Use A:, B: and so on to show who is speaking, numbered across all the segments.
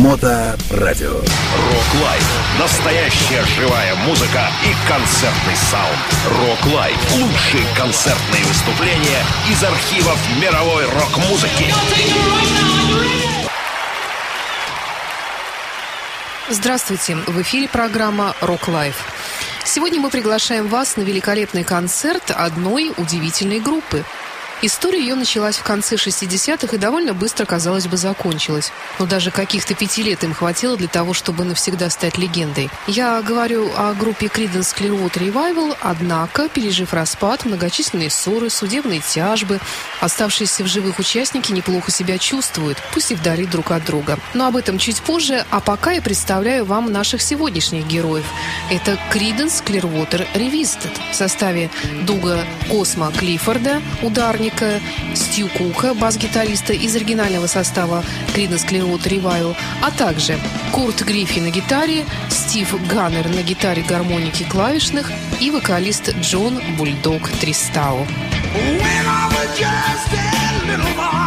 A: Моторадио.
B: Rock Live. Настоящая живая музыка и концертный саунд. Rock Live. Лучшие концертные выступления из архивов мировой рок-музыки.
C: Здравствуйте! В эфире программа «Rock Live». Сегодня мы приглашаем вас на великолепный концерт одной удивительной группы – История ее началась в конце 60-х и довольно быстро, казалось бы, закончилась. Но даже каких-то пяти лет им хватило для того, чтобы навсегда стать легендой. Я говорю о группе Creedence Clearwater Revival, однако, пережив распад, многочисленные ссоры, судебные тяжбы, оставшиеся в живых участники неплохо себя чувствуют, пусть и вдали друг от друга. Но об этом чуть позже, а пока я представляю вам наших сегодняшних героев. Это Creedence Clearwater Revisited в составе Дуга Косма Клиффорда, ударник Ника, Стью Кука, бас-гитариста из оригинального состава Creedence Clearwater Revival, а также Курт Гриффи на гитаре, Стив Ганнер на гитаре гармоники клавишных и вокалист Джон Бульдог Тристау. When I was just a little boy,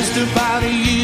A: just
C: about a year.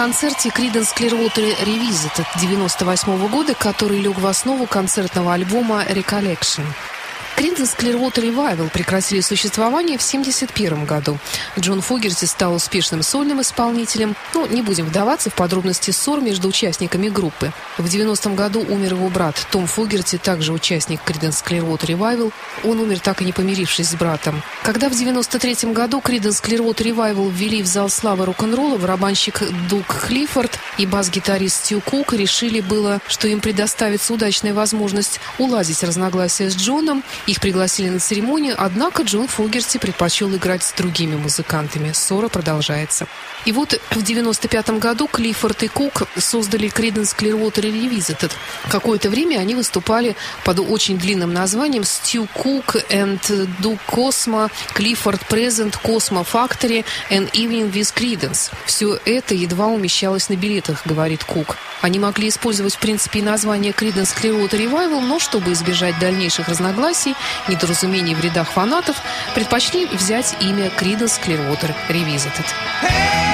C: Концерте Creedence Clearwater Revisited 98 года, который лег в основу концертного альбома Recollection. Creedence Clearwater Revival прекратили существование в 1971 году. Джон Фогерти стал успешным сольным исполнителем. Ну, не будем вдаваться в подробности ссор между участниками группы. В 90-м году умер его брат Том Фогерти, также участник Creedence Clearwater Revival. Он умер, так и не помирившись с братом. Когда в 93-м году Creedence Clearwater Revival ввели в зал славы рок-н-ролла, барабанщик Дуг Клиффорд и бас-гитарист Стю Кук решили было, что им предоставится удачная возможность уладить разногласия с Джоном. Их пригласили на церемонию, однако Джон Фогерти предпочел играть с другими музыкантами. Ссора продолжается. И вот в 95 году Клиффорд и Кук создали Creedence Clearwater Revisited. Какое-то время они выступали под очень длинным названием Stu Cook and Duke Cosmo, Clifford Present, Cosmo Factory and Evening with Creedence. Все это едва умещалось на билетах, говорит Кук. Они могли использовать, в принципе, и название Creedence Clearwater Revival, но чтобы избежать дальнейших разногласий, недоразумений в рядах фанатов, предпочли взять имя Creedence Clearwater Revisited.
A: Hey,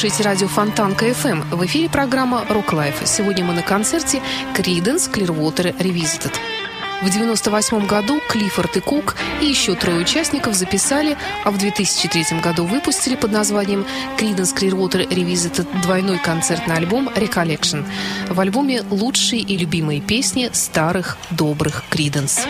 C: слушаете радио Фонтанка FM. В эфире программа «Rock Live». Сегодня мы на концерте «Creedence Clearwater Revisited». В 1998 году Клиффорд и Кук и еще трое участников записали, а в 2003 году выпустили под названием Creedence Clearwater Revisited двойной концертный альбом Recollection. В альбоме лучшие и любимые песни старых добрых Creedence.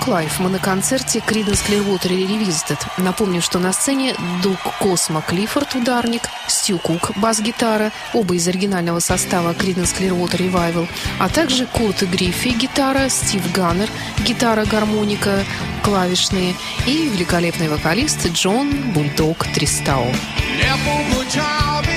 C: Rock Live мы на концерте Creedence Clearwater Revisited. Напомню, что на сцене Дуг Космо Клиффорд, ударник, Стю Кук, бас-гитара, оба из оригинального состава Creedence Clearwater Revival, а также Курт Гриффи, гитара, Стив Ганнер, гитара, гармоника, клавишные и великолепный вокалист Джон Бульдог
A: Тристао. Never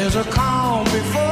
A: There's a calm before.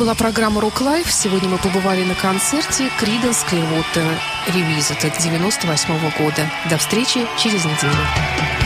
C: Была программа «Rock Live». Сегодня мы побывали на концерте Creedence Clearwater Revisited 98 -го года. До встречи через неделю.